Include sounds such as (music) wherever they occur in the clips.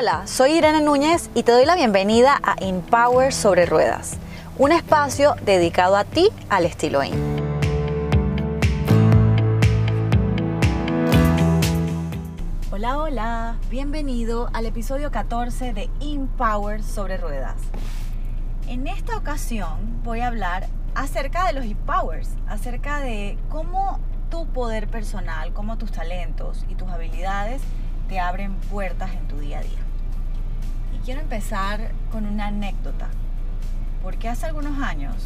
Hola, soy Irene Núñez y te doy la bienvenida a Empower sobre Ruedas, un espacio dedicado a ti al estilo IN. Hola, hola, bienvenido al episodio 14 de Empower sobre Ruedas. En esta ocasión voy a hablar acerca de los Empowers, acerca de cómo tu poder personal, cómo tus talentos y tus habilidades te abren puertas en tu día a día. Quiero empezar con una anécdota, porque hace algunos años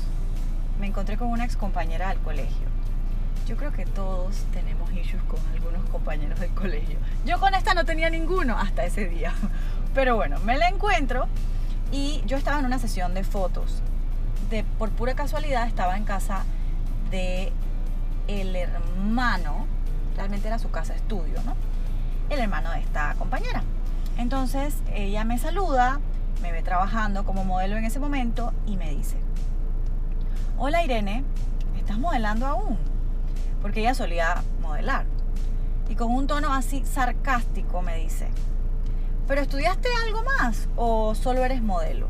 me encontré con una ex compañera del colegio. Yo creo que todos tenemos issues con algunos compañeros del colegio. Yo con esta no tenía ninguno hasta ese día. (laughs) Pero bueno, me la encuentro y yo estaba en una sesión de fotos. De, por pura casualidad estaba en casa de el hermano, realmente era su casa estudio, ¿no? el hermano de esta compañera. Entonces ella me saluda, me ve trabajando como modelo en ese momento y me dice, hola Irene, ¿estás modelando aún? Porque ella solía modelar. Y con un tono así sarcástico me dice, ¿pero estudiaste algo más o solo eres modelo?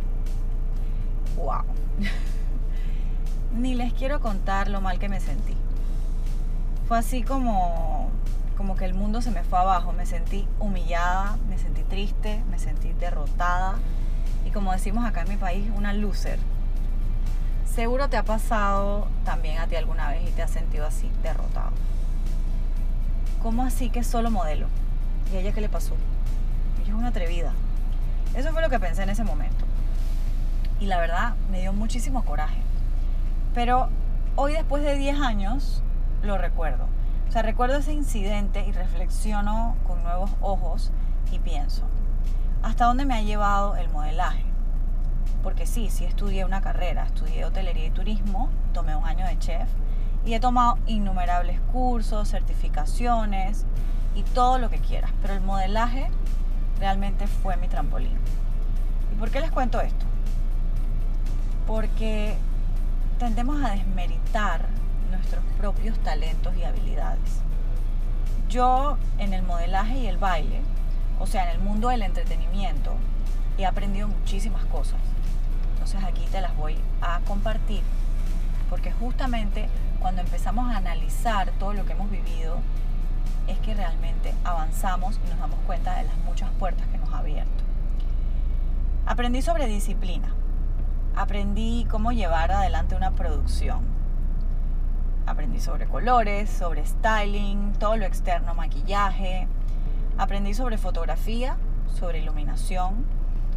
¡Wow! (laughs) Ni les quiero contar lo mal que me sentí. Fue así como como que el mundo se me fue abajo, me sentí humillada, me sentí triste, me sentí derrotada y como decimos acá en mi país, una loser. Seguro te ha pasado también a ti alguna vez y te has sentido así, derrotado. ¿Cómo así que solo modelo? ¿Y a ella qué le pasó? Ella es una atrevida. Eso fue lo que pensé en ese momento. Y la verdad me dio muchísimo coraje. Pero hoy después de 10 años lo recuerdo sea, recuerdo ese incidente y reflexiono con nuevos ojos y pienso, ¿hasta dónde me ha llevado el modelaje? Porque sí, sí estudié una carrera, estudié hotelería y turismo, tomé un año de chef y he tomado innumerables cursos, certificaciones y todo lo que quieras, pero el modelaje realmente fue mi trampolín. ¿Y por qué les cuento esto? Porque tendemos a desmeritar nuestros propios talentos y habilidades. Yo en el modelaje y el baile, o sea, en el mundo del entretenimiento, he aprendido muchísimas cosas. Entonces aquí te las voy a compartir, porque justamente cuando empezamos a analizar todo lo que hemos vivido, es que realmente avanzamos y nos damos cuenta de las muchas puertas que nos ha abierto. Aprendí sobre disciplina, aprendí cómo llevar adelante una producción, Aprendí sobre colores, sobre styling, todo lo externo, maquillaje. Aprendí sobre fotografía, sobre iluminación,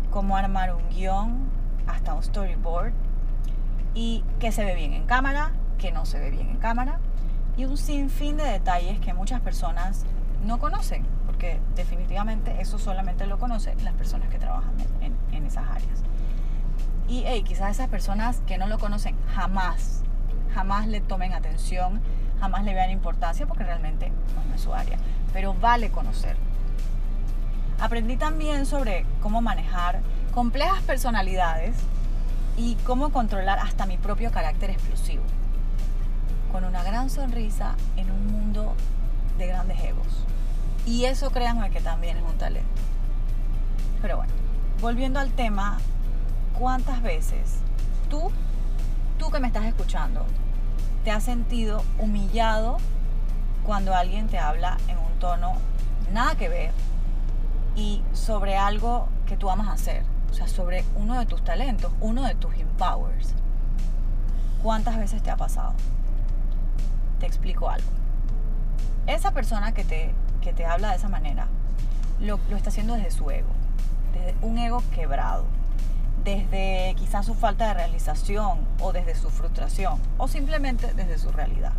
cómo armar un guion, hasta un storyboard. Y qué se ve bien en cámara, qué no se ve bien en cámara. Y un sinfín de detalles que muchas personas no conocen, porque definitivamente eso solamente lo conocen las personas que trabajan en, esas áreas. Y quizás esas personas que no lo conocen jamás jamás le tomen atención, jamás le vean importancia porque realmente no es su área. Pero vale conocer. Aprendí también sobre cómo manejar complejas personalidades y cómo controlar hasta mi propio carácter explosivo. Con una gran sonrisa en un mundo de grandes egos. Y eso créanme que también es un talento. Pero bueno, volviendo al tema, ¿cuántas veces tú, tú que me estás escuchando, te has sentido humillado cuando alguien te habla en un tono nada que ver y sobre algo que tú amas hacer, o sea, sobre uno de tus talentos, uno de tus empowers. ¿Cuántas veces te ha pasado? Te explico algo. Esa persona que te, que te habla de esa manera lo, lo está haciendo desde su ego, desde un ego quebrado desde quizás su falta de realización o desde su frustración o simplemente desde su realidad.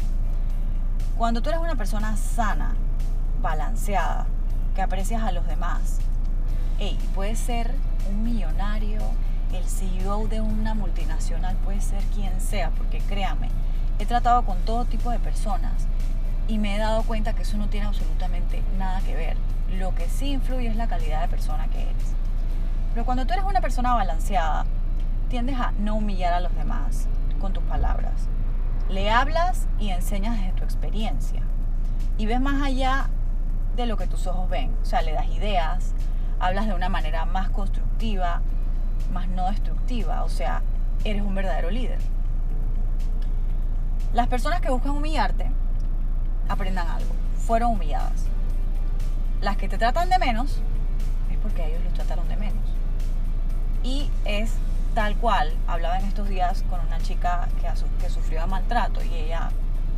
Cuando tú eres una persona sana, balanceada, que aprecias a los demás, hey, puedes ser un millonario, el CEO de una multinacional, puede ser quien sea, porque créame, he tratado con todo tipo de personas y me he dado cuenta que eso no tiene absolutamente nada que ver. Lo que sí influye es la calidad de persona que eres. Pero cuando tú eres una persona balanceada, tiendes a no humillar a los demás con tus palabras. Le hablas y enseñas desde tu experiencia. Y ves más allá de lo que tus ojos ven. O sea, le das ideas, hablas de una manera más constructiva, más no destructiva, o sea, eres un verdadero líder. Las personas que buscan humillarte, aprendan algo, fueron humilladas. Las que te tratan de menos, es porque ellos los trataron de menos. Y es tal cual, hablaba en estos días con una chica que, que sufrió maltrato y ella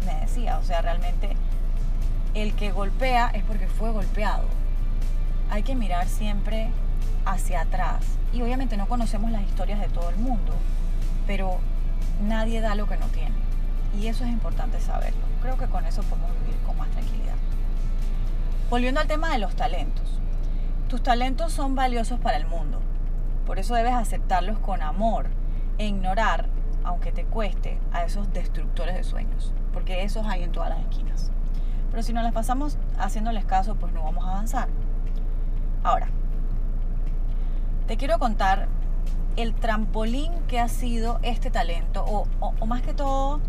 me decía, o sea, realmente el que golpea es porque fue golpeado. Hay que mirar siempre hacia atrás. Y obviamente no conocemos las historias de todo el mundo, pero nadie da lo que no tiene. Y eso es importante saberlo. Creo que con eso podemos vivir con más tranquilidad. Volviendo al tema de los talentos. Tus talentos son valiosos para el mundo. Por eso debes aceptarlos con amor e ignorar, aunque te cueste, a esos destructores de sueños. Porque esos hay en todas las esquinas. Pero si no las pasamos haciéndoles caso, pues no vamos a avanzar. Ahora, te quiero contar el trampolín que ha sido este talento, o, más que todo,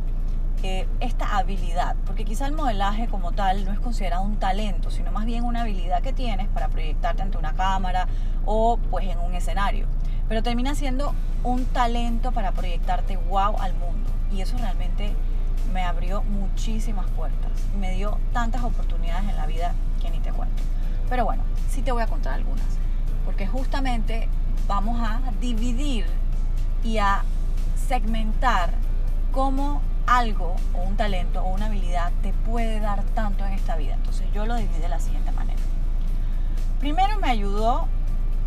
eh, esta habilidad, porque quizá el modelaje como tal no es considerado un talento, sino más bien una habilidad que tienes para proyectarte ante una cámara o pues en un escenario, pero termina siendo un talento para proyectarte wow al mundo. Y eso realmente me abrió muchísimas puertas, me dio tantas oportunidades en la vida que ni te cuento. Pero bueno, sí te voy a contar algunas, porque justamente vamos a dividir y a segmentar cómo algo o un talento o una habilidad te puede dar tanto en esta vida. Entonces yo lo dividí de la siguiente manera. Primero me ayudó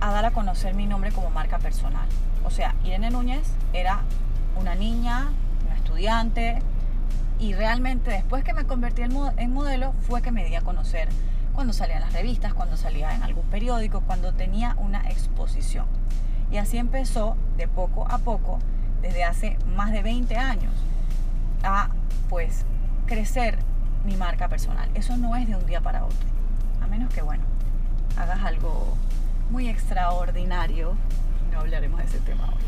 a dar a conocer mi nombre como marca personal. O sea, Irene Núñez era una niña, una estudiante, y realmente después que me convertí en modelo fue que me di a conocer cuando salía en las revistas, cuando salía en algún periódico, cuando tenía una exposición. Y así empezó de poco a poco, desde hace más de 20 años, a pues crecer mi marca personal. Eso no es de un día para otro, a menos que bueno, hagas algo muy extraordinario. No hablaremos de ese tema hoy.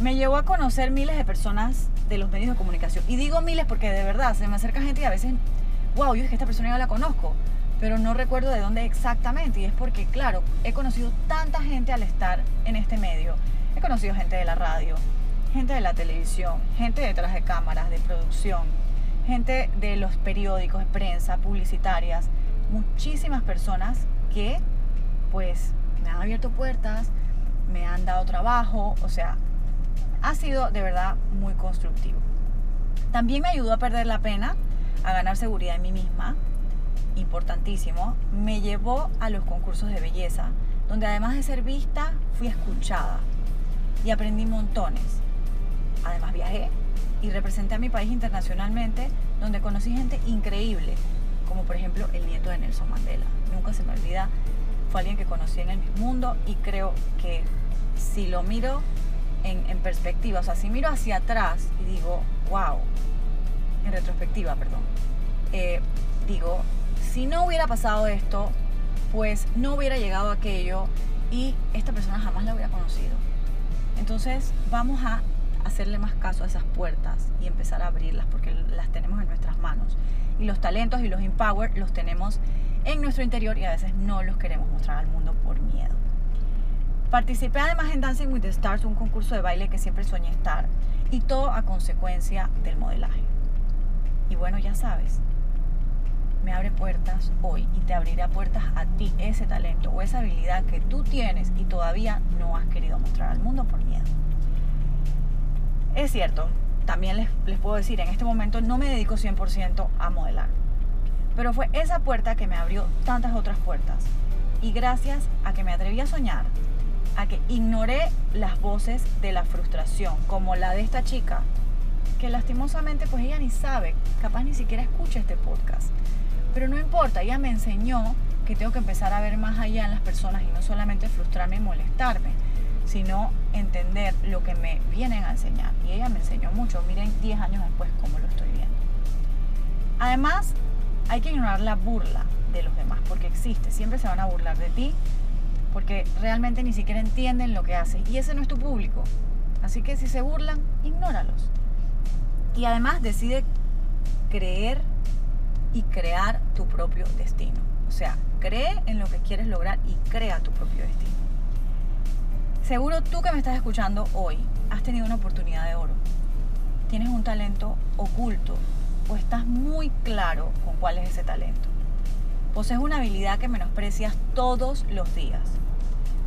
Me llevó a conocer miles de personas de los medios de comunicación. Y digo miles porque de verdad se me acerca gente y a veces, wow, yo es que esta persona ya la conozco, pero no recuerdo de dónde exactamente. Y es porque, claro, he conocido tanta gente al estar en este medio. He conocido gente de la radio, gente de la televisión, gente detrás de cámaras, de producción, gente de los periódicos, prensa, publicitarias, muchísimas personas que pues me han abierto puertas, me han dado trabajo, o sea, ha sido de verdad muy constructivo. También me ayudó a perder la pena, a ganar seguridad en mí misma, importantísimo. Me llevó a los concursos de belleza, donde además de ser vista, fui escuchada y aprendí montones. Además viajé y representé a mi país internacionalmente, donde conocí gente increíble, como por ejemplo el nieto de Nelson Mandela. Nunca se me olvida, fue alguien que conocí en el mismo mundo y creo que si lo miro en, perspectiva. O sea, si miro hacia atrás y digo, wow, en retrospectiva, perdón, eh, digo, si no hubiera pasado esto, pues no hubiera llegado aquello y esta persona jamás la hubiera conocido. Entonces vamos a hacerle más caso a esas puertas y empezar a abrirlas porque las tenemos en nuestras manos. Y los talentos y los empower los tenemos en nuestro interior y a veces no los queremos mostrar al mundo por miedo. Participé además en Dancing with the Stars, un concurso de baile que siempre soñé estar, y todo a consecuencia del modelaje. Y bueno, ya sabes, me abre puertas hoy y te abrirá puertas a ti ese talento o esa habilidad que tú tienes y todavía no has querido mostrar al mundo por miedo. Es cierto, también les, les puedo decir, en este momento no me dedico 100% a modelar, pero fue esa puerta que me abrió tantas otras puertas. Y gracias a que me atreví a soñar, a que ignoré las voces de la frustración, como la de esta chica, que lastimosamente pues ella ni sabe, capaz ni siquiera escucha este podcast. Pero no importa, ella me enseñó que tengo que empezar a ver más allá en las personas y no solamente frustrarme y molestarme, sino entender lo que me vienen a enseñar. Y ella me enseñó mucho, miren 10 años después cómo lo estoy viendo. Además, hay que ignorar la burla de los demás, porque existe, siempre se van a burlar de ti, porque realmente ni siquiera entienden lo que haces y ese no es tu público. Así que si se burlan, ignóralos. Y además decide creer y crear tu propio destino. O sea, cree en lo que quieres lograr y crea tu propio destino. Seguro tú que me estás escuchando hoy has tenido una oportunidad de oro. Tienes un talento oculto o estás muy claro con cuál es ese talento. Posees una habilidad que menosprecias todos los días.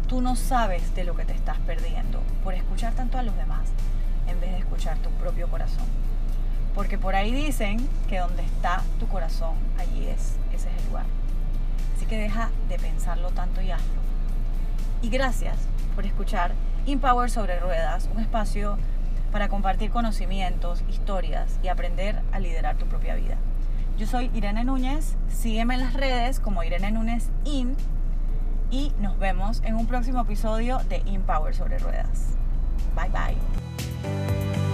Tú no sabes de lo que te estás perdiendo por escuchar tanto a los demás en vez de escuchar tu propio corazón. Porque por ahí dicen que donde está tu corazón, allí es, ese es el lugar. Así que deja de pensarlo tanto y hazlo. Y gracias por escuchar Empower sobre Ruedas, un espacio para compartir conocimientos, historias y aprender a liderar tu propia vida. Yo soy Irene Núñez, sígueme en las redes como Irene Núñez In y nos vemos en un próximo episodio de Empower sobre Ruedas. Bye bye.